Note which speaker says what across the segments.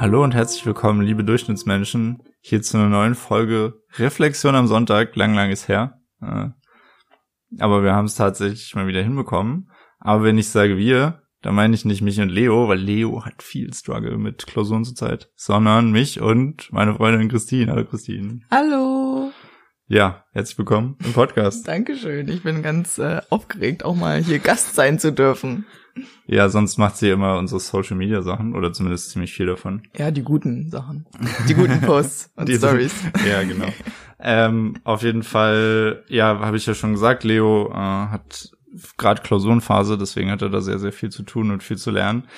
Speaker 1: Hallo und herzlich willkommen, liebe Durchschnittsmenschen, hier zu einer neuen Folge Reflexion am Sonntag. Lang, lang ist her. Äh, aber wir haben es tatsächlich mal wieder hinbekommen. Aber wenn ich sage wir, dann meine ich nicht mich und Leo, weil Leo hat viel Struggle mit Klausuren zurzeit, sondern mich und meine Freundin Christine. Hallo Christine.
Speaker 2: Hallo.
Speaker 1: Ja, herzlich willkommen im Podcast.
Speaker 2: Dankeschön. Ich bin ganz äh, aufgeregt, auch mal hier Gast sein zu dürfen.
Speaker 1: Ja, sonst macht sie immer unsere Social Media Sachen oder zumindest ziemlich viel davon.
Speaker 2: Ja, die guten Sachen. Die guten Posts und
Speaker 1: Die-
Speaker 2: Stories.
Speaker 1: Ja, genau. ähm, auf jeden Fall, ja, habe ich ja schon gesagt, Leo äh, hat gerade Klausurenphase, deswegen hat er da sehr, sehr viel zu tun und viel zu lernen.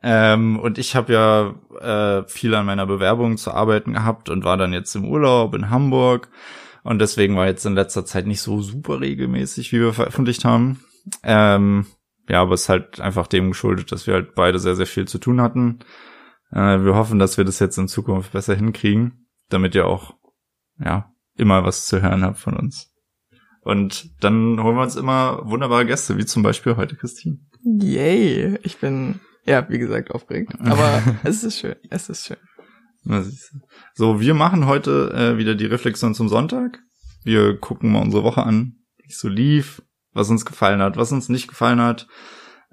Speaker 1: Ähm, und ich habe ja äh, viel an meiner Bewerbung zu arbeiten gehabt und war dann jetzt im Urlaub in Hamburg. Und deswegen war jetzt in letzter Zeit nicht so super regelmäßig, wie wir veröffentlicht haben. Ähm, ja, aber es ist halt einfach dem geschuldet, dass wir halt beide sehr, sehr viel zu tun hatten. Äh, wir hoffen, dass wir das jetzt in Zukunft besser hinkriegen, damit ihr auch, ja, immer was zu hören habt von uns. Und dann holen wir uns immer wunderbare Gäste, wie zum Beispiel heute Christine.
Speaker 2: Yay. Ich bin, ja, wie gesagt, aufgeregt. Aber es ist schön. Es ist schön.
Speaker 1: So, wir machen heute äh, wieder die Reflexion zum Sonntag. Wir gucken mal unsere Woche an, wie es so lief, was uns gefallen hat, was uns nicht gefallen hat,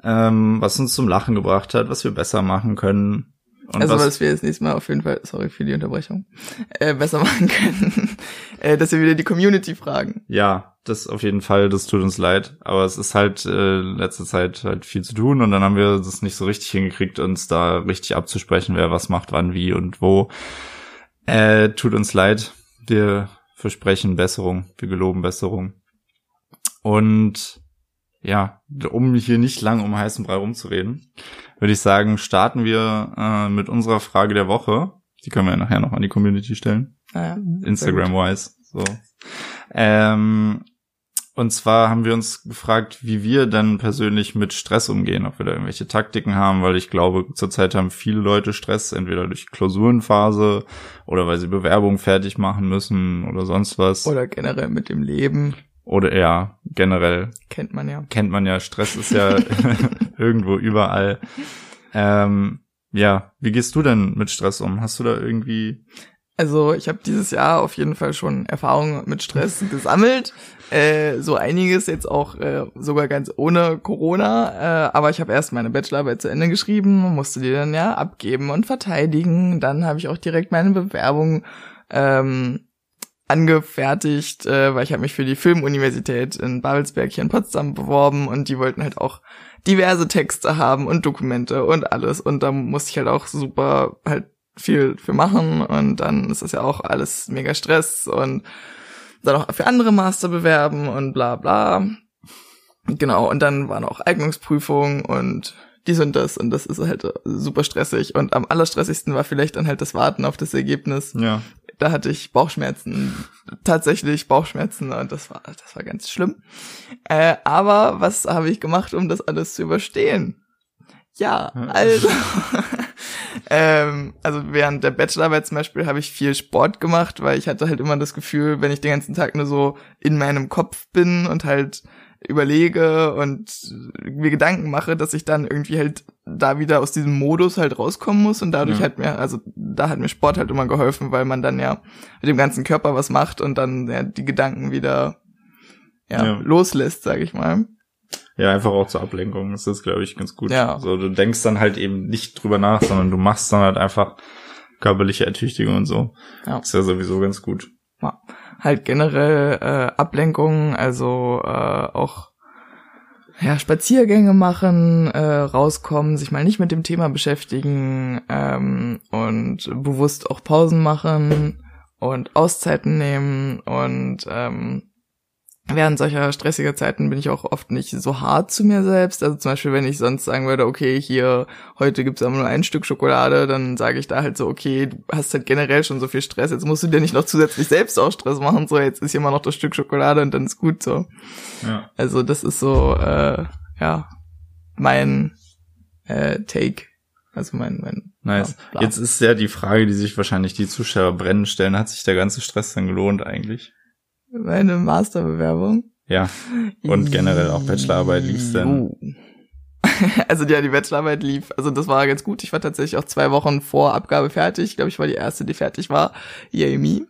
Speaker 1: ähm, was uns zum Lachen gebracht hat, was wir besser machen können. Und
Speaker 2: also,
Speaker 1: was,
Speaker 2: was wir jetzt nächstes Mal auf jeden Fall, sorry für die Unterbrechung, äh, besser machen können, äh, dass wir wieder die Community fragen.
Speaker 1: ja, das auf jeden Fall, das tut uns leid. Aber es ist halt äh, letzte Zeit halt viel zu tun und dann haben wir das nicht so richtig hingekriegt, uns da richtig abzusprechen, wer was macht, wann, wie und wo. Äh, tut uns leid. Wir versprechen Besserung, wir geloben Besserung. Und ja, um hier nicht lang um heißen Brei rumzureden, würde ich sagen, starten wir äh, mit unserer Frage der Woche. Die können wir ja nachher noch an die Community stellen.
Speaker 2: Naja,
Speaker 1: Instagram-wise. So. Ähm, und zwar haben wir uns gefragt, wie wir dann persönlich mit Stress umgehen, ob wir da irgendwelche Taktiken haben, weil ich glaube, zurzeit haben viele Leute Stress, entweder durch Klausurenphase oder weil sie Bewerbungen fertig machen müssen oder sonst was.
Speaker 2: Oder generell mit dem Leben,
Speaker 1: Oder ja, generell
Speaker 2: kennt man ja.
Speaker 1: kennt man ja, Stress ist ja irgendwo überall. Ähm, ja, wie gehst du denn mit Stress um? Hast du da irgendwie
Speaker 2: Also ich habe dieses Jahr auf jeden Fall schon Erfahrungen mit Stress gesammelt. Äh, so einiges jetzt auch äh, sogar ganz ohne Corona. Äh, aber ich habe erst meine Bachelorarbeit zu Ende geschrieben, musste die dann ja abgeben und verteidigen. Dann habe ich auch direkt meine Bewerbung ähm, angefertigt, äh, weil ich habe mich für die Filmuniversität in Babelsberg hier in Potsdam beworben und die wollten halt auch diverse Texte haben und Dokumente und alles und da musste ich halt auch super halt viel für machen und dann ist das ja auch alles mega Stress und dann auch für andere Master bewerben und bla bla. Genau, und dann waren auch Eignungsprüfungen und dies und das und das ist halt super stressig und am allerstressigsten war vielleicht dann halt das Warten auf das Ergebnis.
Speaker 1: ja
Speaker 2: Da hatte ich Bauchschmerzen, tatsächlich Bauchschmerzen und das war das war ganz schlimm. Äh, aber was habe ich gemacht, um das alles zu überstehen? Ja, also ähm, also während der Bachelorarbeit zum Beispiel habe ich viel Sport gemacht, weil ich hatte halt immer das Gefühl, wenn ich den ganzen Tag nur so in meinem Kopf bin und halt überlege und mir Gedanken mache, dass ich dann irgendwie halt da wieder aus diesem Modus halt rauskommen muss und dadurch
Speaker 1: Ja.
Speaker 2: hat mir, also da hat mir Sport halt immer geholfen, weil man dann ja mit dem ganzen Körper was macht und dann ja, die Gedanken wieder ja,
Speaker 1: Ja.
Speaker 2: loslässt, sag ich mal.
Speaker 1: Ja, einfach auch zur Ablenkung ist das, glaube ich, ganz gut.
Speaker 2: Ja.
Speaker 1: So, du denkst dann halt eben nicht drüber nach, sondern du machst dann halt einfach körperliche Ertüchtigung und so.
Speaker 2: Ja.
Speaker 1: Ist ja sowieso ganz gut.
Speaker 2: Ja. Halt generell äh, Ablenkungen, also äh, auch ja, Spaziergänge machen, äh, rauskommen, sich mal nicht mit dem Thema beschäftigen ähm, und bewusst auch Pausen machen und Auszeiten nehmen und ähm, während solcher stressiger Zeiten bin ich auch oft nicht so hart zu mir selbst. Also zum Beispiel, wenn ich sonst sagen würde, okay, hier, heute gibt's aber nur ein Stück Schokolade, dann sage ich da halt so, okay, du hast halt generell schon so viel Stress, jetzt musst du dir nicht noch zusätzlich selbst auch Stress machen, so, jetzt ist hier mal noch das Stück Schokolade und dann ist gut so.
Speaker 1: Ja.
Speaker 2: Also das ist so, äh, ja, mein äh, Take. Also mein, mein
Speaker 1: Nice.
Speaker 2: Ja.
Speaker 1: Jetzt ist ja die Frage, die sich wahrscheinlich die Zuschauer brennen stellen, hat sich der ganze Stress dann gelohnt eigentlich?
Speaker 2: Meine Masterbewerbung.
Speaker 1: Ja. Und generell auch Bachelorarbeit lief's denn?
Speaker 2: Also ja, die Bachelorarbeit lief, also das war ganz gut. Ich war tatsächlich auch zwei Wochen vor Abgabe fertig. Ich glaube, ich war die erste, die fertig war. Yay me.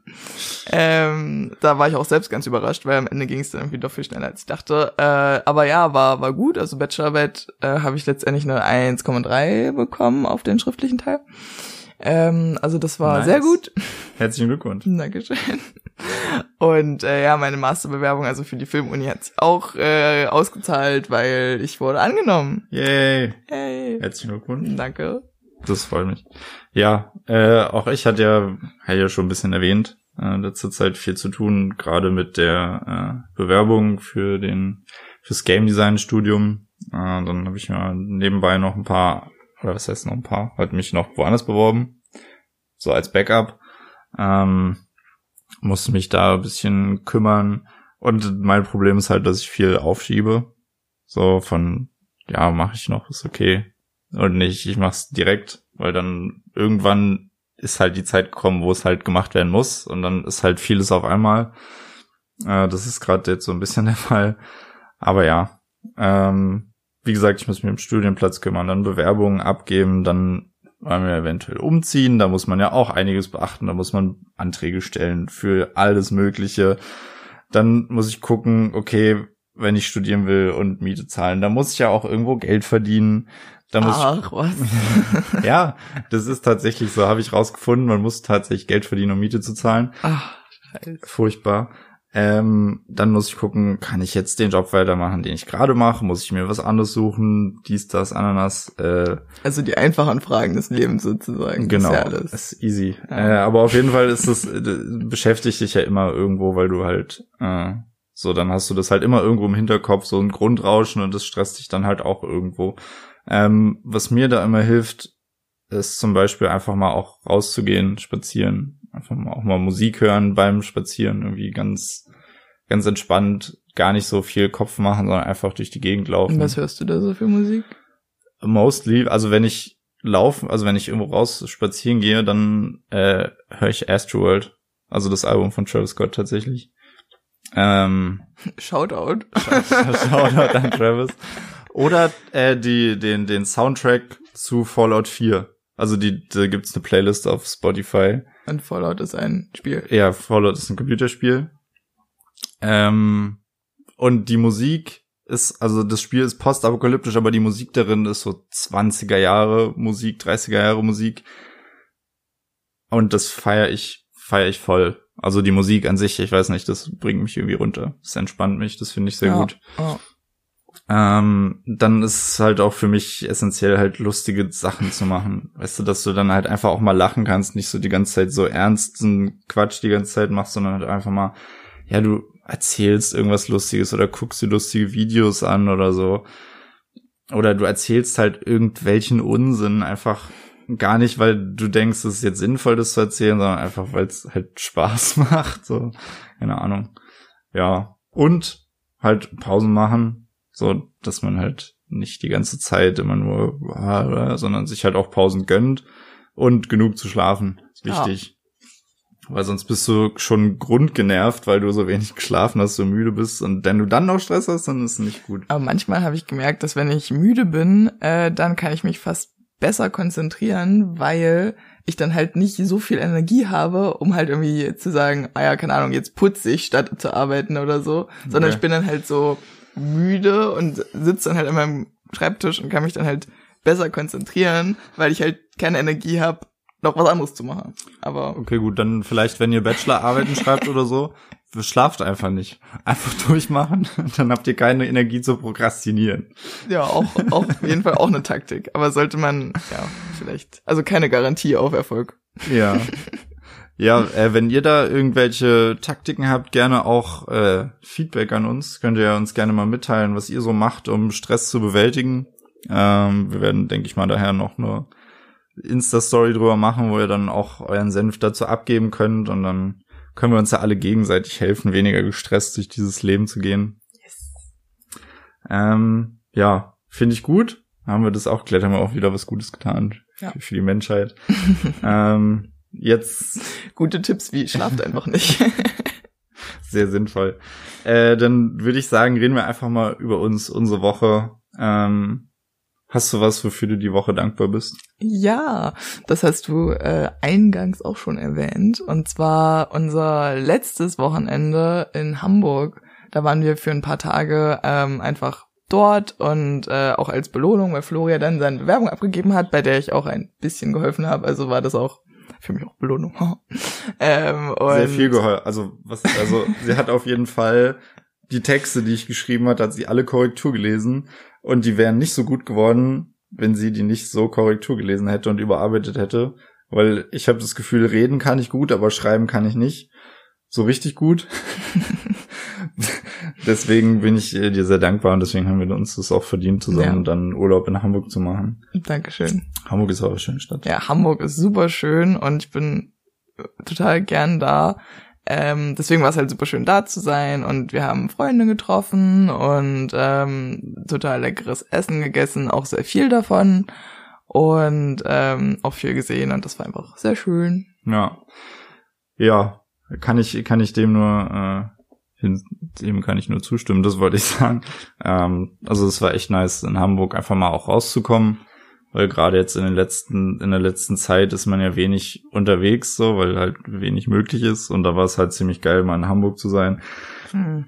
Speaker 2: Ähm, da war ich auch selbst ganz überrascht, weil am Ende ging es dann irgendwie doch viel schneller, als ich dachte. Äh, aber ja, war war gut. Also Bachelorarbeit äh, habe ich letztendlich eine 1,3 bekommen auf den schriftlichen Teil. Ähm, also das war
Speaker 1: Nice.
Speaker 2: sehr gut.
Speaker 1: Herzlichen Glückwunsch.
Speaker 2: Dankeschön. Und äh, ja, meine Masterbewerbung, also für die Filmuni, hat sich auch äh, ausgezahlt, weil ich wurde angenommen.
Speaker 1: Yay.
Speaker 2: Hey.
Speaker 1: Herzlichen Glückwunsch.
Speaker 2: Danke.
Speaker 1: Das freut mich. Ja, äh, auch ich hatte ja, hatte ja schon ein bisschen erwähnt, äh, letzte Zeit viel zu tun, gerade mit der äh, Bewerbung für den fürs Game Design Studium. Äh, dann habe ich mir nebenbei noch ein paar, oder was heißt noch ein paar, halt mich noch woanders beworben, so als Backup. Ähm, musste mich da ein bisschen kümmern. Und mein Problem ist halt, dass ich viel aufschiebe. So von, ja, mache ich noch, ist okay. Und nicht, ich mach's direkt, weil dann irgendwann ist halt die Zeit gekommen, wo es halt gemacht werden muss. Und dann ist halt vieles auf einmal. Äh, das ist gerade jetzt so ein bisschen der Fall. Aber ja, ähm, wie gesagt, ich muss mich um Studienplatz kümmern, dann Bewerbungen abgeben, dann wollen wir eventuell umziehen. Da muss man ja auch einiges beachten. Da muss man Anträge stellen für alles Mögliche. Dann muss ich gucken, okay, wenn ich studieren will und Miete zahlen, da muss ich ja auch irgendwo Geld verdienen. Da muss
Speaker 2: Ach, was?
Speaker 1: ich, ja, das ist tatsächlich so, habe ich rausgefunden. Man muss tatsächlich Geld verdienen, um Miete zu zahlen.
Speaker 2: Ach, scheiße.
Speaker 1: Furchtbar. Ähm, dann muss ich gucken, kann ich jetzt den Job weitermachen, den ich gerade mache? Muss ich mir was anderes suchen? Dies, das, Ananas. Äh,
Speaker 2: Also die einfachen Fragen des Lebens sozusagen.
Speaker 1: Genau,
Speaker 2: Das ist ja alles.
Speaker 1: ist easy.
Speaker 2: Ja.
Speaker 1: Äh, aber auf jeden Fall ist es äh, beschäftigt dich ja immer irgendwo, weil du halt äh, so dann hast du das halt immer irgendwo im Hinterkopf so ein Grundrauschen und das stresst dich dann halt auch irgendwo. Ähm, was mir da immer hilft, ist zum Beispiel einfach mal auch rauszugehen, spazieren, einfach mal auch mal Musik hören beim Spazieren, irgendwie ganz ganz entspannt, gar nicht so viel Kopf machen, sondern einfach durch die Gegend laufen
Speaker 2: Und was hörst du da so für Musik?
Speaker 1: mostly, also wenn ich laufe, also wenn ich irgendwo raus spazieren gehe, dann äh, höre ich Astroworld, also das Album von Travis Scott tatsächlich. Ähm,
Speaker 2: Shoutout.
Speaker 1: Shoutout an Travis. Oder äh, die, den, den Soundtrack zu Fallout 4. Also die, da gibt's eine Playlist auf Spotify.
Speaker 2: Und Fallout ist ein Spiel.
Speaker 1: Ja, Fallout ist ein Computerspiel. Ähm, und die Musik ist, also das Spiel ist postapokalyptisch, aber die Musik darin ist so 20er Jahre Musik, 30er Jahre Musik. Und das feiere ich, feiere ich voll. Also die Musik an sich, ich weiß nicht, das bringt mich irgendwie runter. Das entspannt mich, das finde ich sehr
Speaker 2: ja.
Speaker 1: gut.
Speaker 2: Oh.
Speaker 1: Ähm, dann ist es halt auch für mich essentiell halt lustige Sachen zu machen. Weißt du, dass du dann halt einfach auch mal lachen kannst, nicht so die ganze Zeit so ernsten Quatsch die ganze Zeit machst, sondern halt einfach mal, ja, du erzählst irgendwas Lustiges oder guckst dir lustige Videos an oder so. Oder du erzählst halt irgendwelchen Unsinn einfach gar nicht, weil du denkst, es ist jetzt sinnvoll, das zu erzählen, sondern einfach, weil es halt Spaß macht. So, keine Ahnung. Ja. Und halt Pausen machen, so dass man halt nicht die ganze Zeit immer nur, sondern sich halt auch Pausen gönnt und genug zu schlafen. Ist
Speaker 2: Ja.
Speaker 1: Weil sonst bist du schon grundgenervt, weil du so wenig geschlafen hast, so müde bist. Und wenn du dann noch Stress hast, dann ist es nicht gut.
Speaker 2: Aber manchmal habe ich gemerkt, dass wenn ich müde bin, äh, dann kann ich mich fast besser konzentrieren, weil ich dann halt nicht so viel Energie habe, um halt irgendwie zu sagen, ah ja, keine Ahnung, jetzt putze ich statt zu arbeiten oder so, sondern
Speaker 1: Ja.
Speaker 2: ich bin dann halt so müde und sitze dann halt an meinem Schreibtisch und kann mich dann halt besser konzentrieren, weil ich halt keine Energie habe, noch was anderes zu machen. Aber
Speaker 1: Okay, gut, dann vielleicht, wenn ihr Bachelorarbeiten schreibt oder so, schlaft einfach nicht. Einfach durchmachen, dann habt ihr keine Energie zu prokrastinieren.
Speaker 2: ja, auch, auf jeden Fall auch eine Taktik. Aber sollte man, ja, vielleicht, also keine Garantie auf Erfolg.
Speaker 1: Ja. Ja, äh, wenn ihr da irgendwelche Taktiken habt, gerne auch äh, Feedback an uns. Könnt ihr uns gerne mal mitteilen, was ihr so macht, um Stress zu bewältigen. Ähm, wir werden, denke ich mal, daher noch eine Insta-Story drüber machen, wo ihr dann auch euren Senf dazu abgeben könnt und dann können wir uns ja alle gegenseitig helfen, weniger gestresst durch dieses Leben zu gehen. Ähm, ja, finde ich gut. Haben wir das auch geklärt, haben wir auch wieder was Gutes getan
Speaker 2: Ja.
Speaker 1: für, für die Menschheit. ähm, jetzt
Speaker 2: Gute Tipps wie schlaft einfach nicht.
Speaker 1: sehr sinnvoll. Äh, dann würde ich sagen, reden wir einfach mal über uns, unsere Woche. Ähm, Hast du was, wofür du die Woche dankbar bist?
Speaker 2: Ja, das hast du äh, eingangs auch schon erwähnt. Und zwar unser letztes Wochenende in Hamburg. Da waren wir für ein paar Tage ähm, einfach dort und äh, auch als Belohnung, weil Floria dann seine Bewerbung abgegeben hat, bei der ich auch ein bisschen geholfen habe. Also war das auch für mich auch Belohnung.
Speaker 1: ähm, Sehr viel geholfen. Also was, also sie hat auf jeden Fall die Texte, die ich geschrieben hat, hat sie alle Korrektur gelesen und die wären nicht so gut geworden, wenn sie die nicht so Korrektur gelesen hätte und überarbeitet hätte, weil ich habe das Gefühl, reden kann ich gut, aber schreiben kann ich nicht so richtig gut. deswegen bin ich dir sehr dankbar und deswegen haben wir uns das auch verdient, zusammen ja. dann Urlaub in Hamburg zu machen.
Speaker 2: Dankeschön.
Speaker 1: Hamburg ist auch eine schöne Stadt.
Speaker 2: Ja, Hamburg ist super schön und ich bin total gern da. Ähm, deswegen war es halt super schön da zu sein und wir haben Freunde getroffen und ähm, total leckeres Essen gegessen, auch sehr viel davon und ähm, auch viel gesehen und das war einfach sehr schön.
Speaker 1: Ja, ja, kann ich kann ich dem nur äh, dem kann ich nur zustimmen. Das wollte ich sagen. Ähm, also es war echt nice in Hamburg einfach mal auch rauszukommen weil gerade jetzt in den letzten, in der letzten Zeit ist man ja wenig unterwegs, so, weil halt wenig möglich ist. Und da war es halt ziemlich geil, mal in Hamburg zu sein. Hm.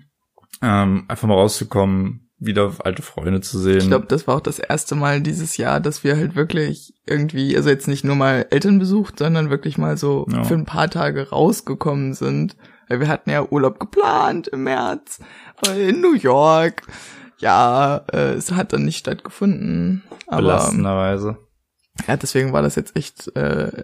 Speaker 1: Ähm, einfach mal rauszukommen, wieder alte Freunde zu sehen. Ich
Speaker 2: glaube, das war auch das erste Mal dieses Jahr, dass wir halt wirklich irgendwie, also jetzt nicht nur mal Eltern besucht, sondern wirklich mal so ja. für ein paar Tage rausgekommen sind. Weil wir hatten ja Urlaub geplant im März in New York ja, äh, es hat dann nicht stattgefunden. Aber,
Speaker 1: Belastenderweise.
Speaker 2: Ja, deswegen war das jetzt echt äh,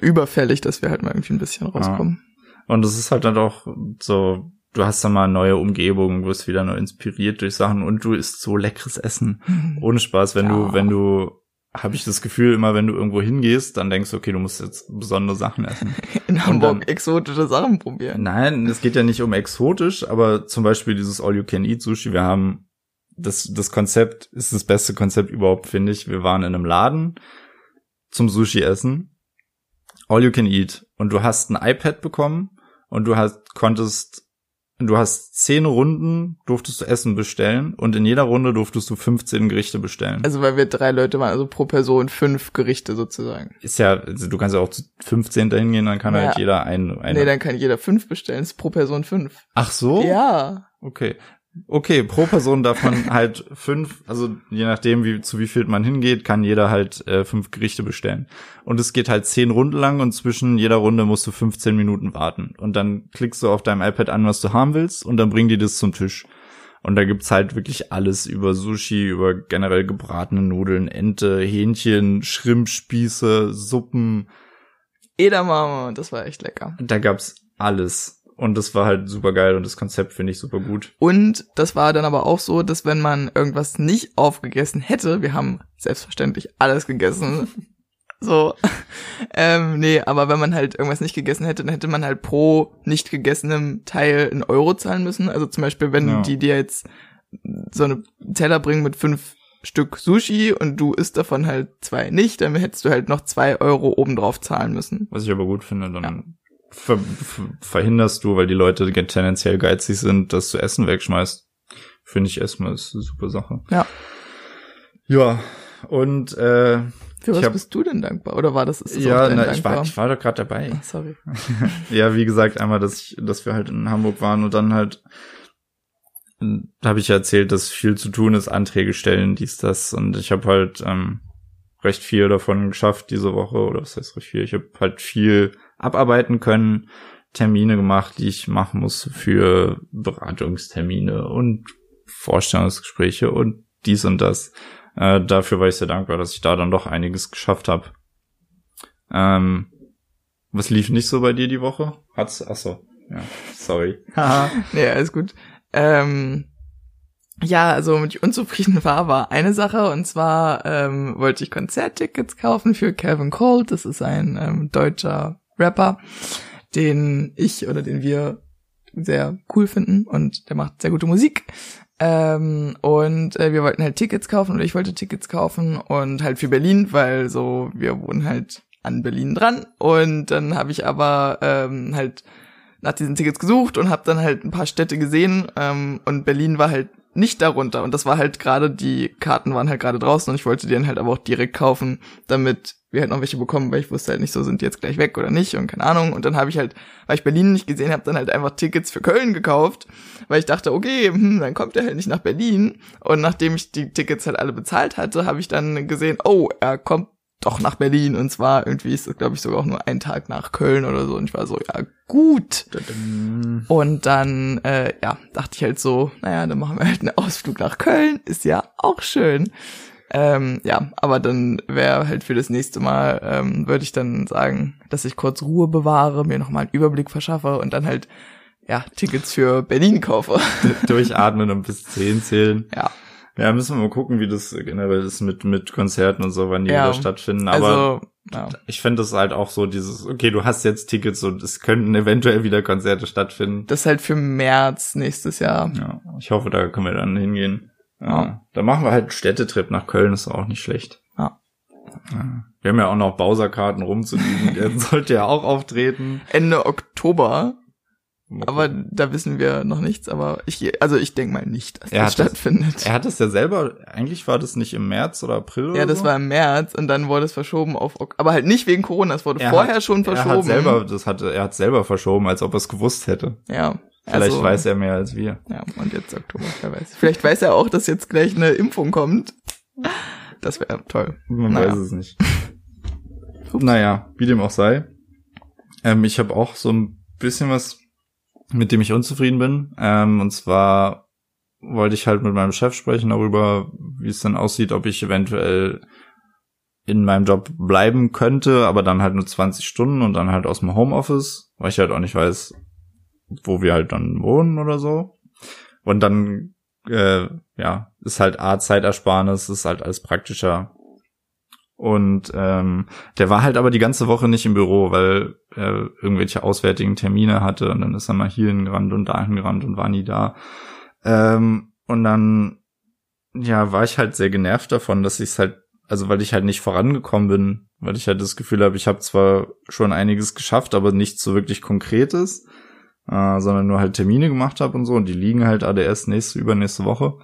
Speaker 2: überfällig, dass wir halt mal irgendwie ein bisschen rauskommen.
Speaker 1: Ja. Und es ist halt dann auch so, du hast dann mal neue Umgebungen, wirst wieder neu inspiriert durch Sachen und du isst so leckeres Essen. Mhm. Ohne Spaß, wenn ja. du, wenn du habe ich das Gefühl, immer wenn du irgendwo hingehst, dann denkst du, okay, du musst jetzt besondere Sachen essen.
Speaker 2: In Hamburg dann, exotische Sachen probieren.
Speaker 1: Nein, es geht ja nicht um exotisch, aber zum Beispiel dieses All-You-Can-Eat-Sushi. Wir haben das, das Konzept ist das beste Konzept überhaupt, finde ich. Wir waren in einem Laden zum Sushi essen. All you can eat. Und du hast ein iPad bekommen und du hast, konntest, du hast zehn Runden durftest du Essen bestellen und in jeder Runde durftest du 15 Gerichte bestellen.
Speaker 2: Also weil wir drei Leute waren, also pro Person fünf Gerichte sozusagen.
Speaker 1: Ist ja, also du kannst ja auch zu 15 dahin gehen, dann kann ja. halt jeder ein,
Speaker 2: ein. Nee, dann kann jeder fünf bestellen, ist pro Person fünf.
Speaker 1: Ach so?
Speaker 2: Ja.
Speaker 1: Okay. Okay, pro Person darf man halt fünf, also je nachdem, wie zu wie viel man hingeht, kann jeder halt äh, fünf Gerichte bestellen. Und es geht halt zehn Runden lang und zwischen jeder Runde musst du 15 Minuten warten. Und dann klickst du auf deinem iPad an, was du haben willst, und dann bringen die das zum Tisch. Und da gibt's halt wirklich alles über Sushi, über generell gebratene Nudeln, Ente, Hähnchen, Schrimpspieße, Suppen.
Speaker 2: Edamame, das war echt lecker.
Speaker 1: Da gab's alles. Und das war halt super geil und das Konzept finde ich super gut.
Speaker 2: Und das war dann aber auch so, dass wenn man irgendwas nicht aufgegessen hätte, wir haben selbstverständlich alles gegessen. so. ähm, nee, aber wenn man halt irgendwas nicht gegessen hätte, dann hätte man halt pro nicht gegessenem Teil einen Euro zahlen müssen. Also zum Beispiel, wenn ja. die dir jetzt so eine Teller bringen mit fünf Stück Sushi und du isst davon halt zwei nicht, dann hättest du halt noch zwei Euro obendrauf zahlen müssen.
Speaker 1: Was ich aber gut finde, dann ja ver verhinderst du, weil die Leute tendenziell geizig sind, dass du Essen wegschmeißt. Finde ich erstmal ist eine super Sache.
Speaker 2: Ja.
Speaker 1: Ja, und äh,
Speaker 2: für was hab, bist du denn dankbar? Oder war das? Ist das
Speaker 1: ja, na, ich war, ich war doch gerade dabei.
Speaker 2: Ach, sorry.
Speaker 1: ja, wie gesagt, einmal, dass ich, dass wir halt in Hamburg waren und dann halt habe ich ja erzählt, dass viel zu tun ist, Anträge stellen, dies, das. Und ich habe halt ähm, recht viel davon geschafft diese Woche. Oder was heißt recht viel? Ich habe halt viel abarbeiten können, Termine gemacht, die ich machen muss für Beratungstermine und Vorstellungsgespräche und dies und das. Äh, dafür war ich sehr dankbar, dass ich da dann doch einiges geschafft habe. Ähm, was lief nicht so bei dir die Woche? Hat's, achso, ja, sorry.
Speaker 2: nee, alles gut. Ähm, ja, also mit ich unzufrieden war, war eine Sache und zwar ähm, wollte ich Konzerttickets kaufen für Calvin Colt. Das ist ein ähm, deutscher Rapper, den ich oder den wir sehr cool finden und der macht sehr gute Musik. Ähm, und äh, wir wollten halt Tickets kaufen oder ich wollte Tickets kaufen und halt für Berlin, weil so wir wohnen halt an Berlin dran. Und dann habe ich aber ähm, halt nach diesen Tickets gesucht und habe dann halt ein paar Städte gesehen ähm, und Berlin war halt nicht darunter. Und das war halt gerade, die Karten waren halt gerade draußen und ich wollte die dann halt aber auch direkt kaufen, damit wir halt noch welche bekommen, weil ich wusste halt nicht so, sind die jetzt gleich weg oder nicht und keine Ahnung. Und dann habe ich halt, weil ich Berlin nicht gesehen habe, dann halt einfach Tickets für Köln gekauft, weil ich dachte, okay, hm, dann kommt er halt nicht nach Berlin. Und nachdem ich die Tickets halt alle bezahlt hatte, habe ich dann gesehen, oh, er kommt doch nach Berlin und zwar irgendwie ist das glaube ich sogar auch nur ein Tag nach Köln oder so. Und ich war so ja gut. Und dann äh, ja dachte ich halt so naja dann machen wir halt einen Ausflug nach Köln. Ist ja auch schön. Ähm, ja aber dann wäre halt für das nächste Mal ähm, würde ich dann sagen dass ich kurz Ruhe bewahre mir noch mal einen Überblick verschaffe und dann halt ja Tickets für Berlin kaufe.
Speaker 1: Durchatmen und bis zehn zählen.
Speaker 2: ja
Speaker 1: Ja, müssen wir mal gucken, wie das generell ist mit, mit Konzerten und so, wann die
Speaker 2: Ja.
Speaker 1: wieder stattfinden. Aber
Speaker 2: also ja.
Speaker 1: ich finde das halt auch so dieses, okay, du hast jetzt Tickets und es könnten eventuell wieder Konzerte stattfinden.
Speaker 2: das ist halt für März nächstes Jahr
Speaker 1: Ja, ich hoffe, da können wir dann hingehen. Ja.
Speaker 2: Ja.
Speaker 1: Da machen wir halt einen Städtetrip nach Köln, ist auch nicht schlecht.
Speaker 2: Ja.
Speaker 1: Wir haben ja auch noch Bowser-Karten rumzuliegen, der sollte ja auch auftreten.
Speaker 2: Ende Oktober Aber da wissen wir noch nichts, aber ich, also ich denke mal nicht, dass
Speaker 1: Er
Speaker 2: das
Speaker 1: hat das-
Speaker 2: stattfindet.
Speaker 1: er hat es ja selber, eigentlich war das nicht im März oder April
Speaker 2: ja,
Speaker 1: oder
Speaker 2: das
Speaker 1: so?
Speaker 2: war im März und dann wurde es verschoben auf, aber halt nicht wegen Corona, es wurde
Speaker 1: Er
Speaker 2: vorher
Speaker 1: hat-
Speaker 2: schon verschoben.
Speaker 1: Er hat selber, das hatte, er hat selber verschoben, als ob er es gewusst hätte.
Speaker 2: ja.
Speaker 1: Vielleicht
Speaker 2: also,
Speaker 1: weiß er mehr als wir.
Speaker 2: Ja, und jetzt Oktober, wer weiß. Vielleicht weiß er auch, dass jetzt gleich eine Impfung kommt. Das wäre toll.
Speaker 1: Man
Speaker 2: Naja.
Speaker 1: weiß es nicht. naja, wie dem auch sei. Ähm, ich habe auch so ein bisschen was, mit dem ich unzufrieden bin. Ähm, und zwar wollte ich halt mit meinem Chef sprechen darüber, wie es dann aussieht, ob ich eventuell in meinem Job bleiben könnte, aber dann halt nur 20 Stunden und dann halt aus dem Homeoffice, weil ich halt auch nicht weiß, wo wir halt dann wohnen oder so. Und dann, äh, ja, ist halt A, Zeitersparnis, ist halt alles praktischer. Und ähm, der war halt aber die ganze Woche nicht im Büro, weil er irgendwelche auswärtigen Termine hatte und dann ist er mal hier hingerannt und da hingerannt und war nie da. Ähm, und dann, ja, war ich halt sehr genervt davon, dass ich es halt, also weil ich halt nicht vorangekommen bin, weil ich halt das Gefühl habe, ich habe zwar schon einiges geschafft, aber nichts so wirklich Konkretes, äh, sondern nur halt Termine gemacht habe und so und die liegen halt ADS nächste, übernächste Woche.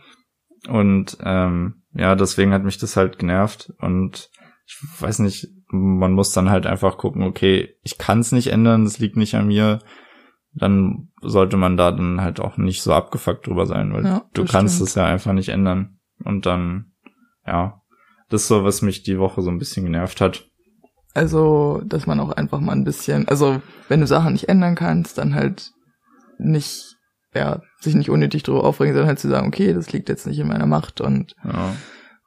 Speaker 1: Und ähm, ja, deswegen hat mich das halt genervt und ich weiß nicht, man muss dann halt einfach gucken, okay, ich kann es nicht ändern, das liegt nicht an mir, dann sollte man da dann halt auch nicht so abgefuckt drüber sein, weil
Speaker 2: Ja,
Speaker 1: du kannst es ja einfach nicht ändern. Und dann, ja, das ist so, was mich die Woche so ein bisschen genervt hat.
Speaker 2: Also, dass man auch einfach mal ein bisschen, also wenn du Sachen nicht ändern kannst, dann halt nicht, ja, sich nicht unnötig drüber aufregen, sondern halt zu sagen, okay, das liegt jetzt nicht in meiner Macht und
Speaker 1: Ja,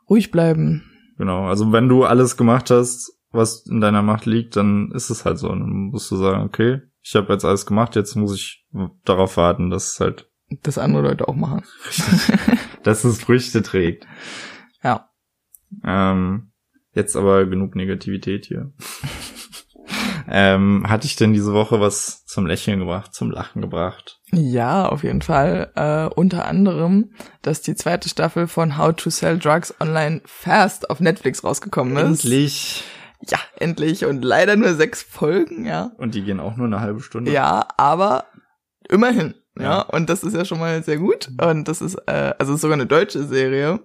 Speaker 2: ruhig bleiben.
Speaker 1: Genau. Also wenn du alles gemacht hast, was in deiner Macht liegt, dann ist es halt so. Dann musst du sagen, okay, ich habe jetzt alles gemacht, jetzt muss ich darauf warten, dass es halt,
Speaker 2: Das andere Leute auch machen.
Speaker 1: dass es Früchte trägt.
Speaker 2: Ja.
Speaker 1: Ähm, jetzt aber genug Negativität hier. ähm, hatte ich denn diese Woche was zum Lächeln gebracht, zum Lachen gebracht?
Speaker 2: Ja, auf jeden Fall. Äh, unter anderem, dass die zweite Staffel von How to Sell Drugs Online Fast auf Netflix rausgekommen ist.
Speaker 1: Endlich.
Speaker 2: Ja, endlich. Und leider nur sechs Folgen, ja.
Speaker 1: Und die gehen auch nur eine halbe Stunde.
Speaker 2: Ja, aber immerhin. Ja,
Speaker 1: Ja.
Speaker 2: und das ist ja schon mal sehr gut. Und das ist, äh, also ist sogar eine deutsche Serie.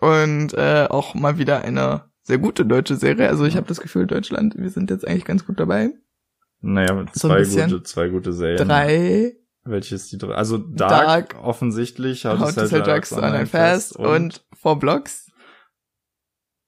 Speaker 2: Und äh, auch mal wieder eine sehr gute deutsche Serie. Also ich habe das Gefühl, Deutschland, wir sind jetzt eigentlich ganz gut dabei.
Speaker 1: Naja,
Speaker 2: So
Speaker 1: zwei
Speaker 2: bisschen.
Speaker 1: gute, zwei gute Serien.
Speaker 2: Drei
Speaker 1: Welche ist die drei? Also Dark,
Speaker 2: Dark,
Speaker 1: offensichtlich.
Speaker 2: How to Sell Drugs Online Fast und Four Blocks.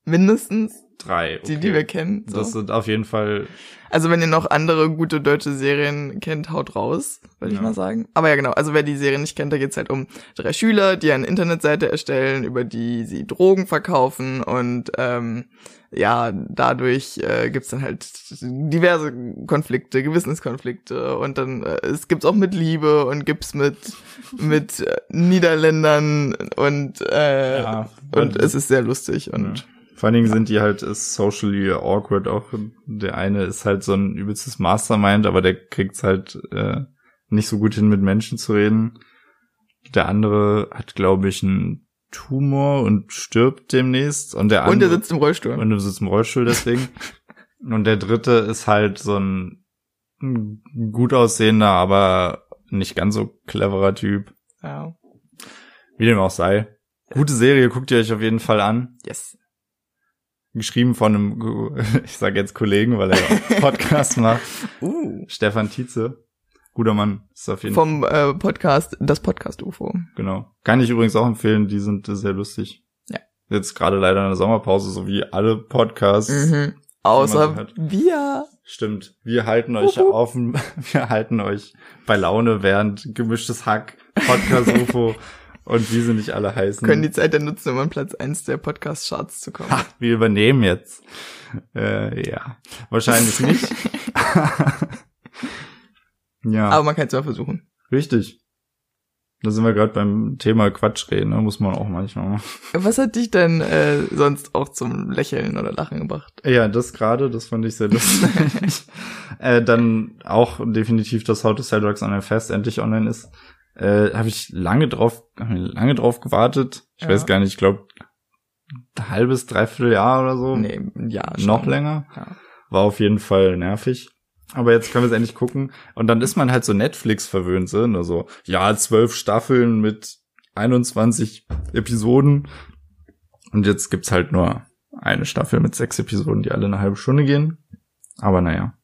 Speaker 2: Mindestens,
Speaker 1: drei.
Speaker 2: die,
Speaker 1: okay.
Speaker 2: die wir kennen. So.
Speaker 1: Das sind auf jeden Fall,
Speaker 2: Also wenn ihr noch andere gute deutsche Serien kennt, haut raus, würde ich
Speaker 1: Ja.
Speaker 2: mal sagen. Aber ja genau, also wer die Serie nicht kennt, da geht's halt um drei Schüler, die eine Internetseite erstellen, über die sie Drogen verkaufen und ähm, ja, dadurch äh, gibt's dann halt diverse Konflikte, Gewissenskonflikte und dann äh, es gibt's auch mit Liebe und gibt's mit mit äh, Niederländern und äh,
Speaker 1: ja.
Speaker 2: und es ist sehr lustig und
Speaker 1: Vor allen Dingen sind die halt ist socially awkward auch. Der eine ist halt so ein übelstes Mastermind, aber der kriegt's halt äh, nicht so gut hin, mit Menschen zu reden. Der andere hat, glaube ich, einen Tumor und stirbt demnächst. Und der andere
Speaker 2: und er sitzt im Rollstuhl.
Speaker 1: und du sitzt im Rollstuhl deswegen. und der dritte ist halt so ein, ein gut aussehender, aber nicht ganz so cleverer Typ.
Speaker 2: ja.
Speaker 1: Wie dem auch sei. Gute Serie, guckt ihr euch auf jeden Fall an.
Speaker 2: Yes.
Speaker 1: Geschrieben von einem, ich sage jetzt Kollegen, weil er Podcast macht.
Speaker 2: Uh.
Speaker 1: Stefan Tietze. Guter Mann. Ist auf jeden
Speaker 2: Vom äh, Podcast, das Podcast UFO.
Speaker 1: Genau. Kann ich übrigens auch empfehlen, die sind sehr lustig.
Speaker 2: Ja.
Speaker 1: Jetzt gerade leider in der Sommerpause, so wie alle Podcasts.
Speaker 2: Mhm. Außer wir.
Speaker 1: Stimmt. Wir halten euch
Speaker 2: Uhu.
Speaker 1: auf, wir halten euch bei Laune während gemischtes Hack, Podcast UFO und wie sie nicht alle heißen.
Speaker 2: können die Zeit dann nutzen, um an Platz eins der Podcast-Charts zu kommen.
Speaker 1: ha, wir übernehmen jetzt. Äh, ja. Wahrscheinlich nicht. ja.
Speaker 2: Aber man kann es mal versuchen.
Speaker 1: Richtig. Da sind wir gerade beim Thema Quatsch reden, ne? muss man auch manchmal machen.
Speaker 2: Was hat dich denn äh, sonst auch zum Lächeln oder Lachen gebracht?
Speaker 1: Ja, das gerade, das fand ich sehr lustig. äh, dann auch definitiv, dass How to Sell Drugs on a Fest endlich online ist. Äh, Habe ich lange drauf, lange drauf gewartet. Ich
Speaker 2: Ja.
Speaker 1: weiß gar nicht, ich glaube ein halbes, dreiviertel Jahr oder so.
Speaker 2: Nee, ja, schon.
Speaker 1: Noch länger.
Speaker 2: Ja.
Speaker 1: War auf jeden Fall nervig. Aber jetzt können wir es endlich gucken. Und dann ist man halt so Netflix verwöhnt, so, ne? so, ja, zwölf Staffeln mit 21 Episoden. Und jetzt gibt's halt nur eine Staffel mit sechs Episoden, die alle eine halbe Stunde gehen. Aber naja.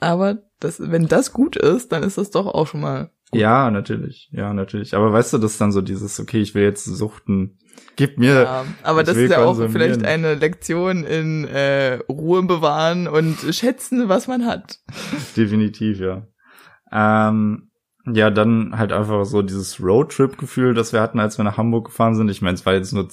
Speaker 2: Aber das, wenn das gut ist, dann ist das doch auch schon mal.
Speaker 1: Ja, natürlich. Ja, natürlich. Aber weißt du, das ist dann so dieses, okay, ich will jetzt suchten. Gib mir,
Speaker 2: Ja, aber das ist ja auch vielleicht eine Lektion in äh, Ruhe bewahren und schätzen, was man hat.
Speaker 1: definitiv, ja. Ähm, ja, dann halt einfach so dieses Roadtrip-Gefühl, das wir hatten, als wir nach Hamburg gefahren sind. Ich meine, es war jetzt nur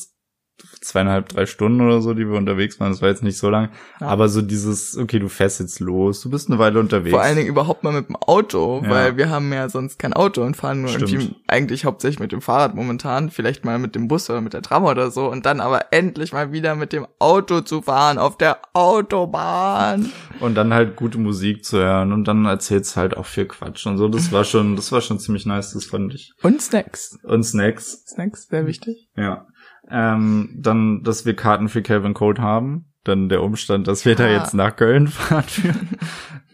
Speaker 1: zweieinhalb, drei Stunden oder so, die wir unterwegs waren. Das war jetzt nicht so lang.
Speaker 2: Ja.
Speaker 1: Aber so dieses, okay, du fährst jetzt los, du bist eine Weile unterwegs.
Speaker 2: Vor allen Dingen überhaupt mal mit dem Auto,
Speaker 1: Ja.
Speaker 2: weil wir haben ja sonst kein Auto und fahren nur
Speaker 1: Stimmt.
Speaker 2: irgendwie eigentlich hauptsächlich mit dem Fahrrad momentan, vielleicht mal mit dem Bus oder mit der Tram oder so und dann aber endlich mal wieder mit dem Auto zu fahren auf der Autobahn.
Speaker 1: Und dann halt gute Musik zu hören und dann erzählt's halt auch viel Quatsch und so. Das war schon, das war schon ziemlich nice, das fand ich.
Speaker 2: Und Snacks.
Speaker 1: Und Snacks,
Speaker 2: Snacks, sehr wichtig.
Speaker 1: ja. Ähm, dann, dass wir Karten für Calvin Code haben. Dann der Umstand, dass wir da
Speaker 2: Ah.
Speaker 1: jetzt nach Köln fahren,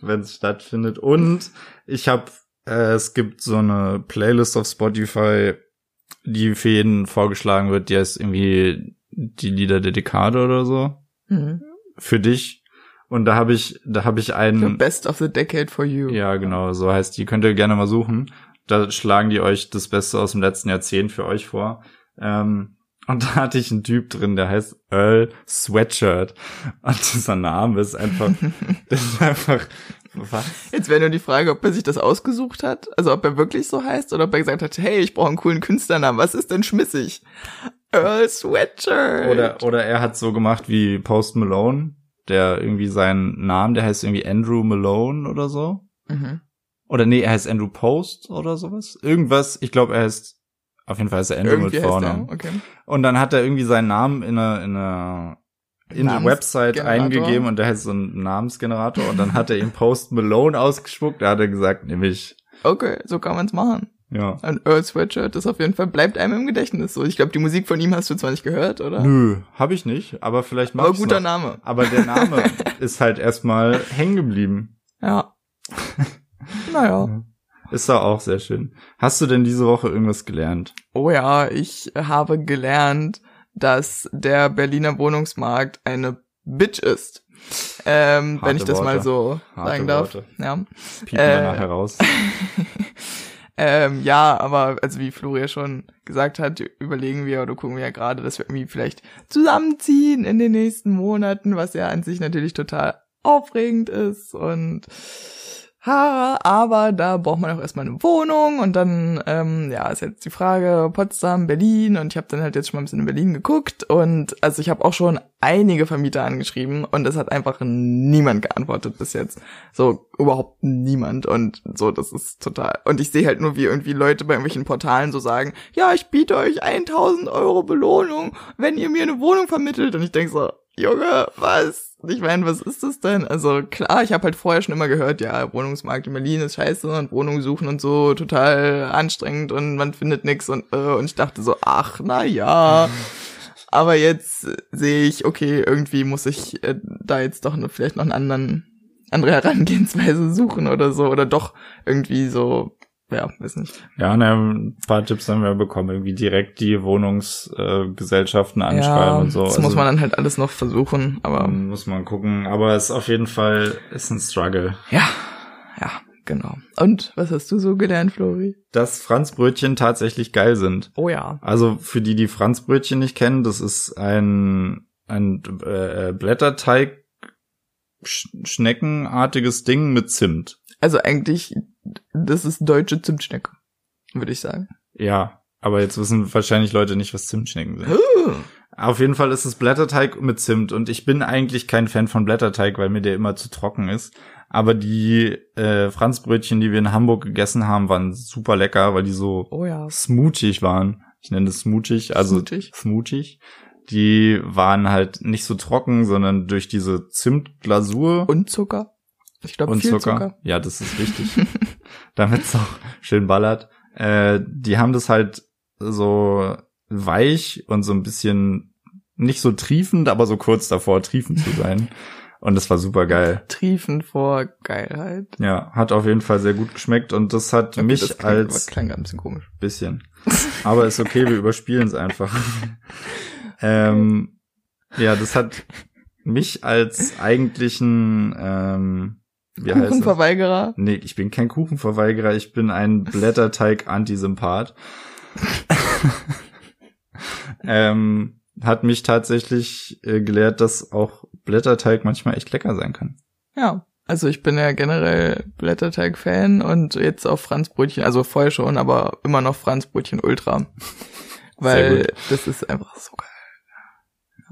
Speaker 1: wenn es stattfindet. Und ich habe, äh, es gibt so eine Playlist auf Spotify, die für jeden vorgeschlagen wird, die heißt irgendwie die Lieder der Dekade oder so.
Speaker 2: Mhm.
Speaker 1: Für dich. Und da habe ich, da habe ich
Speaker 2: The
Speaker 1: einen.
Speaker 2: best of the decade for you.
Speaker 1: Ja, genau, so heißt die. Könnt ihr gerne mal suchen. Da schlagen die euch das Beste aus dem letzten Jahrzehnt für euch vor. Ähm, und da hatte ich einen Typ drin, der heißt Earl Sweatshirt. Und dieser Name ist einfach, das ist einfach, was?
Speaker 2: Jetzt wäre nur die Frage, ob er sich das ausgesucht hat, also ob er wirklich so heißt oder ob er gesagt hat, hey, ich brauche einen coolen Künstlernamen, was ist denn schmissig? Earl Sweatshirt.
Speaker 1: Oder, oder er hat so gemacht wie Post Malone, der irgendwie seinen Namen, der heißt irgendwie Andrew Malone oder so.
Speaker 2: Mhm.
Speaker 1: Oder nee, er heißt Andrew Post oder sowas. Irgendwas, ich glaube, er heißt, auf jeden Fall ist er Andrew
Speaker 2: Irgendwie
Speaker 1: mit Vornamen.
Speaker 2: okay.
Speaker 1: Und dann hat er irgendwie seinen Namen in eine, in eine in die Website eingegeben und der heißt so ein Namensgenerator und dann hat er ihm Post Malone ausgespuckt. Da hat er gesagt, nämlich,
Speaker 2: Okay, so kann man's machen.
Speaker 1: ja.
Speaker 2: Ein Earl Sweatshirt ist auf jeden Fall, bleibt einem im Gedächtnis so. Ich glaube, die Musik von ihm hast du zwar nicht gehört, oder?
Speaker 1: Nö, hab ich nicht, aber vielleicht mach
Speaker 2: Aber guter
Speaker 1: noch.
Speaker 2: Name.
Speaker 1: Aber der Name ist halt erstmal hängen geblieben.
Speaker 2: Ja. naja.
Speaker 1: Ist da auch sehr schön. Hast du denn diese Woche irgendwas gelernt?
Speaker 2: Oh ja, ich habe gelernt, dass der Berliner Wohnungsmarkt eine Bitch ist. Ähm, wenn ich das mal
Speaker 1: Worte.
Speaker 2: so
Speaker 1: Harte
Speaker 2: sagen darf.
Speaker 1: Worte.
Speaker 2: Ja.
Speaker 1: Piepen
Speaker 2: Äh,
Speaker 1: wir nachher raus.
Speaker 2: ähm, ja, aber also wie Florian schon gesagt hat, überlegen wir oder gucken wir ja gerade, dass wir irgendwie vielleicht zusammenziehen in den nächsten Monaten, was ja an sich natürlich total aufregend ist und ha, aber da braucht man auch erstmal eine Wohnung und dann ähm, ja ist jetzt die Frage Potsdam, Berlin und ich habe dann halt jetzt schon mal ein bisschen in Berlin geguckt und also ich habe auch schon einige Vermieter angeschrieben und es hat einfach niemand geantwortet bis jetzt. So überhaupt niemand und so das ist total und ich sehe halt nur wie irgendwie Leute bei irgendwelchen Portalen so sagen, ja ich biete euch 1000 Euro Belohnung, wenn ihr mir eine Wohnung vermittelt und ich denk so Junge, was? Ich meine, was ist das denn? Also klar, ich habe halt vorher schon immer gehört, ja, Wohnungsmarkt in Berlin ist scheiße und Wohnungen suchen und so total anstrengend und man findet nix und äh, und ich dachte so, ach, na ja. Aber jetzt sehe ich, okay, irgendwie muss ich äh, da jetzt doch ne, vielleicht noch einen anderen andere Herangehensweise suchen oder so oder doch irgendwie so ja, weiß nicht.
Speaker 1: Ja, ne, ein paar Tipps haben wir bekommen, irgendwie direkt die Wohnungsgesellschaften äh, anschreiben
Speaker 2: ja,
Speaker 1: und so.
Speaker 2: Das also, muss man dann halt alles noch versuchen, aber.
Speaker 1: Muss man gucken, aber es ist auf jeden Fall, ist ein Struggle.
Speaker 2: Ja, ja, genau. Und was hast du so gelernt, Flori?
Speaker 1: Dass Franzbrötchen tatsächlich geil sind.
Speaker 2: Oh ja.
Speaker 1: Also für die, die Franzbrötchen nicht kennen, das ist ein, ein äh, Blätterteig, Schneckenartiges Ding mit Zimt.
Speaker 2: Also eigentlich, das ist deutsche Zimtschnecke, würde ich sagen.
Speaker 1: Ja, aber jetzt wissen wahrscheinlich Leute nicht, was Zimtschnecken sind. Auf jeden Fall ist es Blätterteig mit Zimt und ich bin eigentlich kein Fan von Blätterteig, weil mir der immer zu trocken ist. Aber die äh, Franzbrötchen, die wir in Hamburg gegessen haben, waren super lecker, weil die so
Speaker 2: oh ja.
Speaker 1: smoothig waren. Ich nenne es smoothig, also smoothig. smoothig. Die waren halt nicht so trocken, sondern durch diese Zimtglasur.
Speaker 2: Und Zucker. Ich glaube, viel Zucker. Zucker.
Speaker 1: Ja, das ist wichtig. Damit es auch schön ballert. Äh, die haben das halt so weich und so ein bisschen nicht so triefend, aber so kurz davor triefend zu sein. Und das war super geil.
Speaker 2: Triefend vor Geilheit.
Speaker 1: Ja, hat auf jeden Fall sehr gut geschmeckt und das hat okay, mich
Speaker 2: das
Speaker 1: klang, als
Speaker 2: klang ein bisschen komisch.
Speaker 1: Bisschen. Aber ist okay, wir überspielen es einfach. ähm, ja, das hat mich als eigentlichen ähm,
Speaker 2: wie Kuchenverweigerer?
Speaker 1: Nee, ich bin kein Kuchenverweigerer, ich bin ein Blätterteig-Antisympath. ähm, hat mich tatsächlich äh, gelehrt, dass auch Blätterteig manchmal echt lecker sein kann.
Speaker 2: Ja, also ich bin ja generell Blätterteig-Fan und jetzt auch Franzbrötchen, also voll schon, aber immer noch Franzbrötchen Ultra. Weil das ist einfach so geil.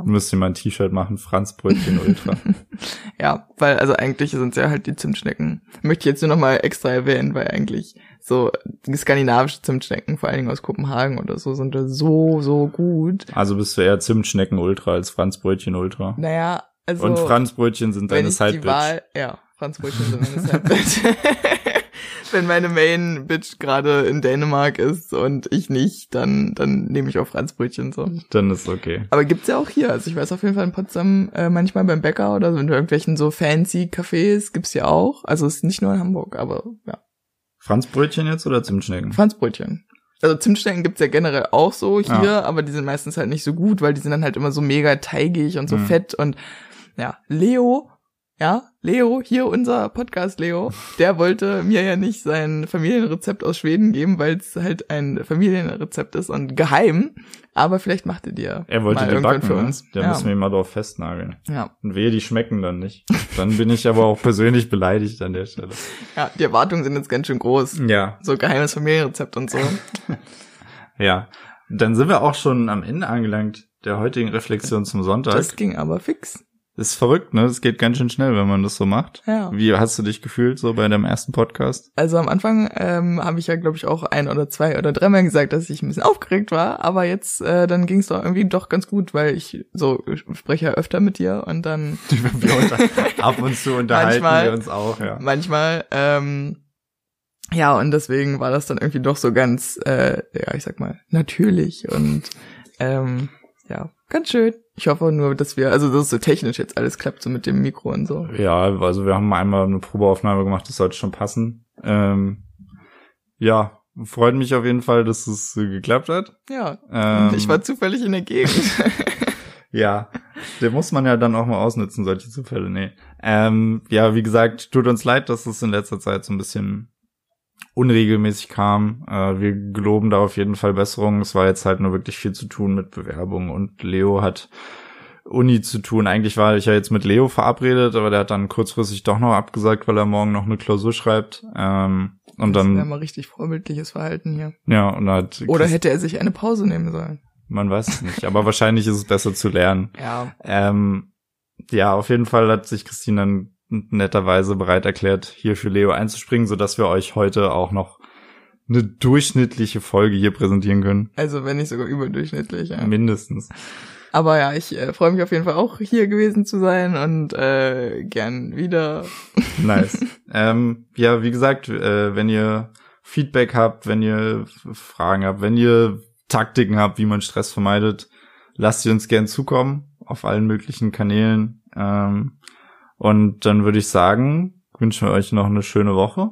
Speaker 1: Müsst ihr mal ein T-Shirt machen, Franz Brötchen Ultra.
Speaker 2: ja, weil also eigentlich sind es ja halt die Zimtschnecken. Möchte ich jetzt nur noch mal extra erwähnen, weil eigentlich so skandinavische Zimtschnecken, vor allen Dingen aus Kopenhagen oder so, sind da so, so gut.
Speaker 1: Also bist du eher Zimtschnecken Ultra als Franz Brötchen Ultra?
Speaker 2: Naja, also.
Speaker 1: Und Franz Brötchen sind deine Sidebitch.
Speaker 2: Ja, Franz Brötchen sind meine Sidebitch. wenn meine Main-Bitch gerade in Dänemark ist und ich nicht, dann, dann nehme ich auch Franzbrötchen so.
Speaker 1: Dann ist okay.
Speaker 2: Aber gibt's ja auch hier. Also ich weiß auf jeden Fall in Potsdam äh, manchmal beim Bäcker oder so in irgendwelchen so fancy Cafés gibt's ja auch. Also es ist nicht nur in Hamburg, aber ja.
Speaker 1: Franzbrötchen jetzt oder Zimtschnecken?
Speaker 2: Franzbrötchen. Also Zimtschnecken gibt's ja generell auch so hier, ja. aber die sind meistens halt nicht so gut, weil die sind dann halt immer so mega teigig und so mhm. fett und ja, Leo ja, Leo, hier unser Podcast Leo, der wollte mir ja nicht sein Familienrezept aus Schweden geben, weil es halt ein Familienrezept ist und geheim. Aber vielleicht macht er dir.
Speaker 1: Er wollte
Speaker 2: mal
Speaker 1: die backen
Speaker 2: für
Speaker 1: ne?
Speaker 2: uns.
Speaker 1: Da ja. müssen wir ihn mal drauf festnageln.
Speaker 2: Ja.
Speaker 1: Und wehe, die schmecken dann nicht. Dann bin ich aber auch persönlich beleidigt an der Stelle.
Speaker 2: Ja, die Erwartungen sind jetzt ganz schön groß.
Speaker 1: Ja.
Speaker 2: So geheimes Familienrezept und so.
Speaker 1: ja. Dann sind wir auch schon am Ende angelangt der heutigen Reflexion zum Sonntag.
Speaker 2: Das ging aber fix.
Speaker 1: Ist verrückt, ne? Es geht ganz schön schnell, wenn man das so macht.
Speaker 2: Ja.
Speaker 1: Wie hast du dich gefühlt so bei deinem ersten Podcast?
Speaker 2: Also am Anfang ähm, habe ich ja, glaube ich, auch ein oder zwei oder dreimal gesagt, dass ich ein bisschen aufgeregt war, aber jetzt äh, dann ging es doch irgendwie doch ganz gut, weil ich so ich spreche ja öfter mit dir und dann
Speaker 1: ab und zu unterhalten
Speaker 2: manchmal,
Speaker 1: wir uns auch, ja.
Speaker 2: Manchmal, ähm, ja, und deswegen war das dann irgendwie doch so ganz, äh, ja, ich sag mal, natürlich und ähm, ja, ganz schön. Ich hoffe nur, dass wir, also dass es so technisch jetzt alles klappt, so mit dem Mikro und so.
Speaker 1: Ja, also wir haben einmal eine Probeaufnahme gemacht, das sollte schon passen. Ähm, ja, freut mich auf jeden Fall, dass es geklappt hat.
Speaker 2: Ja, ähm, ich war zufällig in der Gegend.
Speaker 1: ja, der muss man ja dann auch mal ausnutzen, solche Zufälle, nee. Ähm, ja, wie gesagt, tut uns leid, dass es in letzter Zeit so ein bisschen unregelmäßig kam. Äh, wir geloben da auf jeden Fall Besserung. Es war jetzt halt nur wirklich viel zu tun mit Bewerbung und Leo hat Uni zu tun. Eigentlich war ich ja jetzt mit Leo verabredet, aber der hat dann kurzfristig doch noch abgesagt, weil er morgen noch eine Klausur schreibt. Ähm, und das dann.
Speaker 2: Das mal richtig vorbildliches Verhalten hier.
Speaker 1: Ja, und hat.
Speaker 2: Oder hätte er sich eine Pause nehmen sollen.
Speaker 1: Man weiß es nicht, aber wahrscheinlich ist es besser zu lernen.
Speaker 2: Ja.
Speaker 1: Ähm, ja, auf jeden Fall hat sich Christine dann netterweise bereit erklärt, hier für Leo einzuspringen, so dass wir euch heute auch noch eine durchschnittliche Folge hier präsentieren können.
Speaker 2: Also wenn nicht sogar überdurchschnittlich, ja.
Speaker 1: Mindestens.
Speaker 2: Aber ja, ich äh, freue mich auf jeden Fall auch hier gewesen zu sein und äh, gern wieder.
Speaker 1: Nice. ähm, ja, wie gesagt, äh, wenn ihr Feedback habt, wenn ihr Fragen habt, wenn ihr Taktiken habt, wie man Stress vermeidet, lasst sie uns gern zukommen auf allen möglichen Kanälen. Ähm, und dann würde ich sagen, wünschen wir euch noch eine schöne Woche.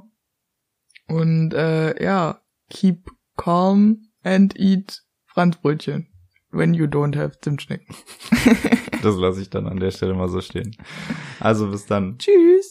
Speaker 2: Und äh, ja, keep calm and eat Franzbrötchen. When you don't have Zimtschnecken.
Speaker 1: das lasse ich dann an der Stelle mal so stehen. Also bis dann.
Speaker 2: Tschüss.